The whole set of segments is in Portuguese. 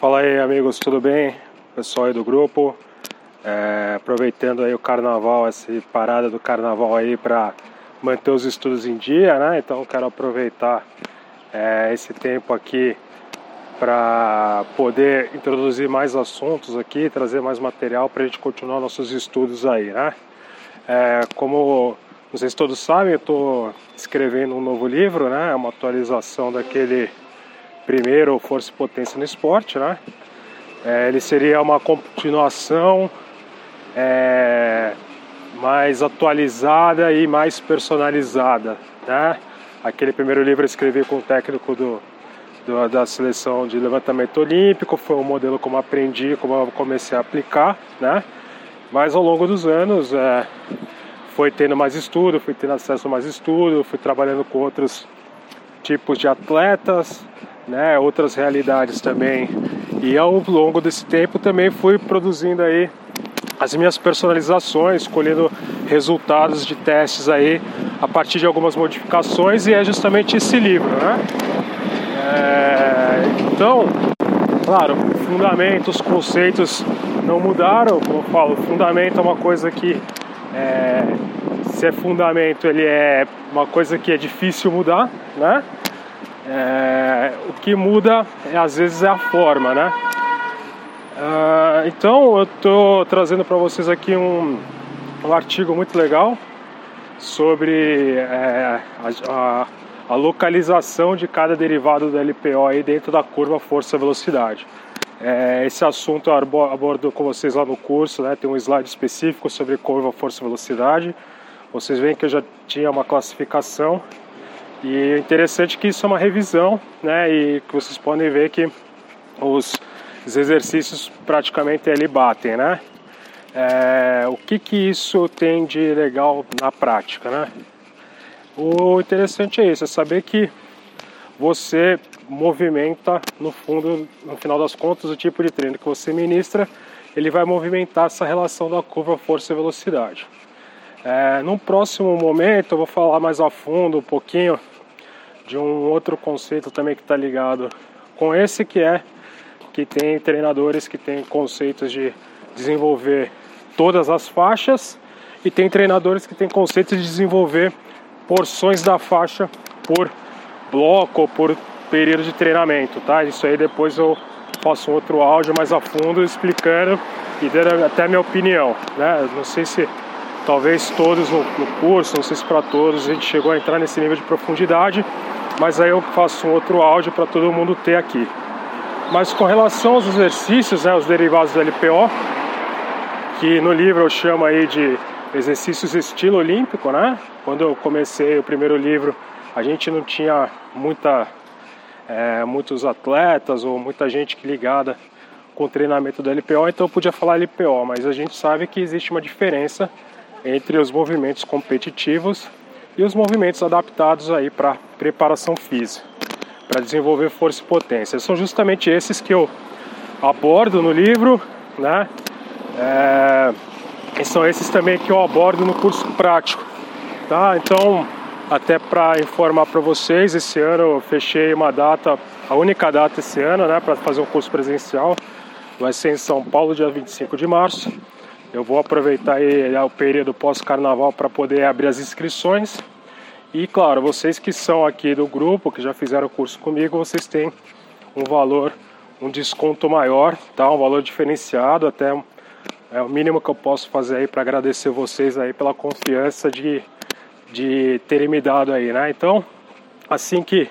Fala aí amigos, tudo bem? Pessoal aí do grupo, é, aproveitando aí o carnaval, essa parada do carnaval aí para manter os estudos em dia, né? Então quero aproveitar é, esse tempo aqui para poder introduzir mais assuntos aqui, trazer mais material para a gente continuar nossos estudos aí, né? É, como se todos sabem, eu estou escrevendo um novo livro, né? É uma atualização daquele primeiro Força e Potência no Esporte, né? É, ele seria uma continuação é, mais atualizada e mais personalizada, né? Aquele primeiro livro eu escrevi com o técnico do, do, da seleção de levantamento olímpico, foi um modelo como aprendi, como eu comecei a aplicar, né? Mas ao longo dos anos é, foi tendo mais estudo, fui tendo acesso a mais estudo, fui trabalhando com outros tipos de atletas, né, outras realidades também. E ao longo desse tempo também fui produzindo aí as minhas personalizações, escolhendo resultados de testes aí a partir de algumas modificações e é justamente esse livro, né? É, então, claro, fundamentos, conceitos não mudaram, como eu falo, fundamento é uma coisa que é, se é fundamento, ele é uma coisa que é difícil mudar, né? É, o que muda é, às vezes é a forma, né? Uh, então eu estou trazendo para vocês aqui um, um artigo muito legal sobre é, a, a, a, localização de cada derivado do LPO aí dentro da curva força-velocidade. É, esse assunto eu abordo com vocês lá no curso, né? tem um slide específico sobre curva força-velocidade. Vocês veem que eu já tinha uma classificação e é interessante que isso é uma revisão, né? E que vocês podem ver que os, os exercícios praticamente ali batem, né? É, o que que isso tem de legal na prática, né? O interessante é isso, é saber que você movimenta, no fundo, no final das contas, o tipo de treino que você ministra, ele vai movimentar essa relação da curva força e velocidade. É, próximo momento, eu vou falar mais a fundo um pouquinho de um outro conceito também que está ligado com esse, que é que tem treinadores que têm conceitos de desenvolver todas as faixas e tem treinadores que têm conceitos de desenvolver porções da faixa por bloco ou por período de treinamento, tá? Isso aí depois eu faço um outro áudio mais a fundo explicando e dando até minha opinião, né? Não sei se talvez todos no, no curso, não sei se para todos a gente chegou a entrar nesse nível de profundidade, mas aí eu faço um outro áudio para todo mundo ter aqui. Mas com relação aos exercícios, né, os derivados do LPO, que no livro eu chamo aí de exercícios estilo olímpico, né? Quando eu comecei o primeiro livro, a gente não tinha muita é, muitos atletas ou muita gente ligada com o treinamento do LPO, então eu podia falar LPO, mas a gente sabe que existe uma diferença entre os movimentos competitivos e os movimentos adaptados aí para preparação física, para desenvolver força e potência. São justamente esses que eu abordo no livro, né? É, e são esses também que eu abordo no curso prático, tá? Então até para informar para vocês, esse ano eu fechei uma data, a única data esse ano, né, para fazer um curso presencial. Vai ser em São Paulo, dia 25 de março. Eu vou aproveitar aí o período pós-carnaval para poder abrir as inscrições. E claro, vocês que são aqui do grupo, que já fizeram o curso comigo, vocês têm um valor, um desconto maior, tá? Um valor diferenciado, até é o mínimo que eu posso fazer aí para agradecer vocês aí pela confiança de de terem me dado aí, né? Então, assim que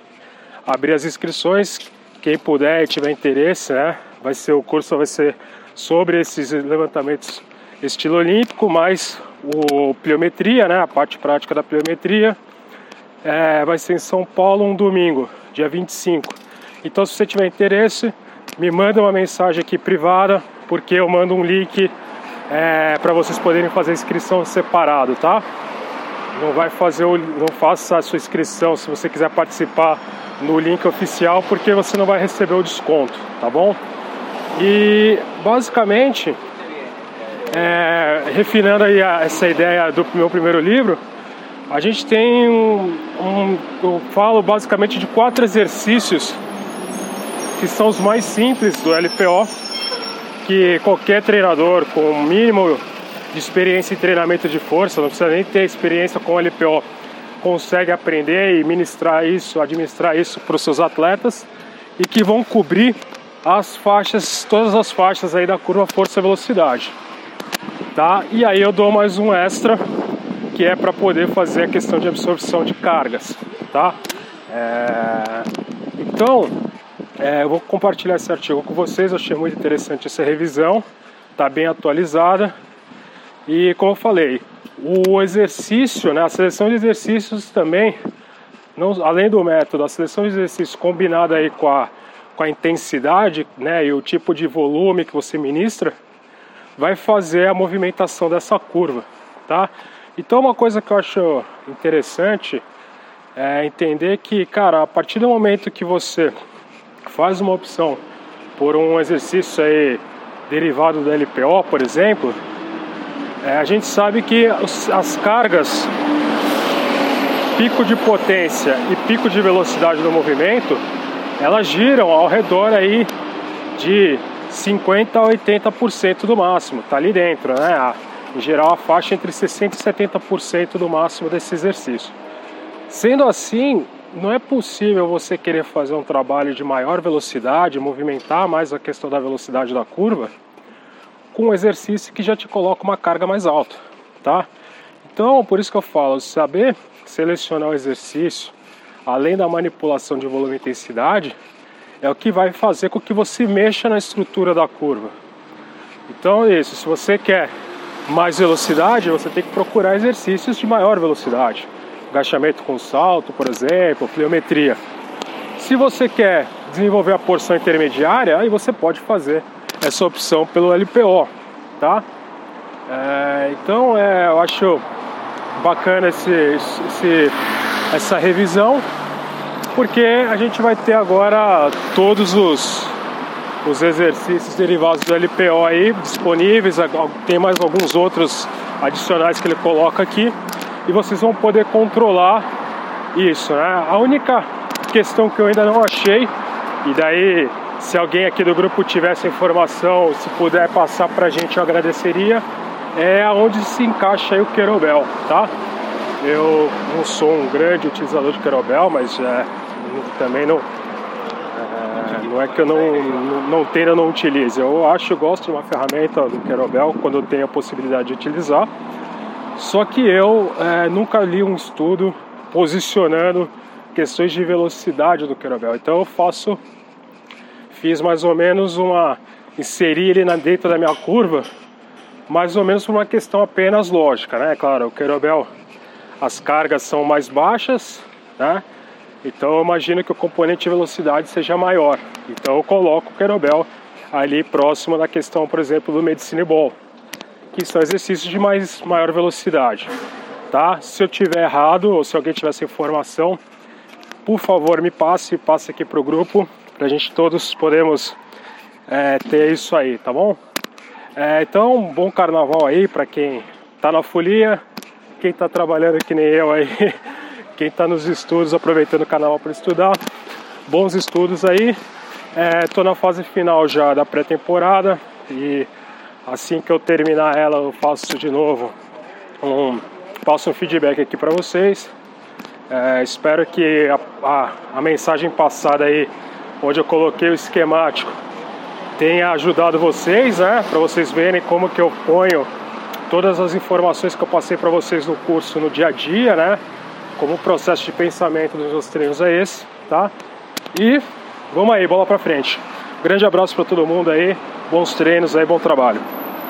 abrir as inscrições, quem puder e tiver interesse, né? Vai ser o curso vai ser sobre esses levantamentos estilo olímpico, mais o pliometria, né? A parte prática da pliometria. É, vai ser em São Paulo um domingo, dia 25. Então, se você tiver interesse, me manda uma mensagem aqui privada, porque eu mando um link é, para vocês poderem fazer a inscrição separado, tá? não vai fazer não faça a sua inscrição se você quiser participar no link oficial porque você não vai receber o desconto, tá bom? E basicamente, é, refinando aí a, essa ideia do meu primeiro livro, a gente tem um, um, eu falo basicamente de quatro exercícios que são os mais simples do LPO, que qualquer treinador com o mínimo de experiência em treinamento de força, não precisa nem ter experiência com LPO, consegue aprender e ministrar isso, administrar isso para os seus atletas e que vão cobrir as faixas, todas as faixas aí da curva força velocidade, tá? E aí eu dou mais um extra que é para poder fazer a questão de absorção de cargas, tá? É... Então, é, eu vou compartilhar esse artigo com vocês, eu achei muito interessante essa revisão, tá bem atualizada e como eu falei, o exercício, né, a seleção de exercícios também, não, além do método, a seleção de exercícios combinada aí com a, com a intensidade né, e o tipo de volume que você ministra, vai fazer a movimentação dessa curva, tá? Então uma coisa que eu acho interessante é entender que, cara, a partir do momento que você faz uma opção por um exercício aí derivado do LPO, por exemplo, é, a gente sabe que as cargas, pico de potência e pico de velocidade do movimento, elas giram ao redor aí de 50 a 80% do máximo, tá ali dentro, né? Em geral, a faixa entre 60 e 70% do máximo desse exercício. Sendo assim, não é possível você querer fazer um trabalho de maior velocidade, movimentar mais a questão da velocidade da curva, com um exercício que já te coloca uma carga mais alta, tá? Então, por isso que eu falo, saber selecionar o exercício, além da manipulação de volume e intensidade, é o que vai fazer com que você mexa na estrutura da curva. Então é isso, se você quer mais velocidade, você tem que procurar exercícios de maior velocidade. Agachamento com salto, por exemplo, pliometria. Se você quer desenvolver a porção intermediária, aí você pode fazer essa opção pelo LPO, tá? É, então é, eu acho bacana esse, esse, essa revisão, porque a gente vai ter agora todos os, os exercícios derivados do LPO aí disponíveis, tem mais alguns outros adicionais que ele coloca aqui e vocês vão poder controlar isso, né? A única questão que eu ainda não achei e daí se alguém aqui do grupo tivesse informação, se puder passar pra gente, eu agradeceria. É aonde se encaixa o querobel, tá? Eu não sou um grande utilizador de querobel, mas é, também não é, não é que eu não, não, não tenha, não utilize. Eu acho, eu gosto de uma ferramenta do querobel quando eu tenho a possibilidade de utilizar. Só que eu é, nunca li um estudo posicionando questões de velocidade do querobel. Então eu faço fiz mais ou menos uma inseri ele dentro da minha curva, mais ou menos por uma questão apenas lógica, né? Claro, o querobel as cargas são mais baixas, né? Então eu imagino que o componente de velocidade seja maior. Então eu coloco o querobel ali próximo da questão, por exemplo, do medicine ball, que são exercícios de mais maior velocidade, tá? Se eu tiver errado ou se alguém tiver essa informação, por favor me passe, passe aqui para o grupo para a gente todos podemos é, ter isso aí, tá bom? É, então, bom carnaval aí para quem tá na folia, quem tá trabalhando que nem eu aí, quem tá nos estudos, aproveitando o carnaval para estudar. Bons estudos aí. É, tô na fase final já da pré-temporada e assim que eu terminar ela eu faço de novo um passo um feedback aqui para vocês. É, espero que a, a, a mensagem passada aí onde eu coloquei o esquemático, tenha ajudado vocês, né? Para vocês verem como que eu ponho todas as informações que eu passei para vocês no curso no dia a dia, né? Como o processo de pensamento dos meus treinos é esse, tá? E vamos aí, bola para frente. Grande abraço para todo mundo aí, bons treinos aí, bom trabalho.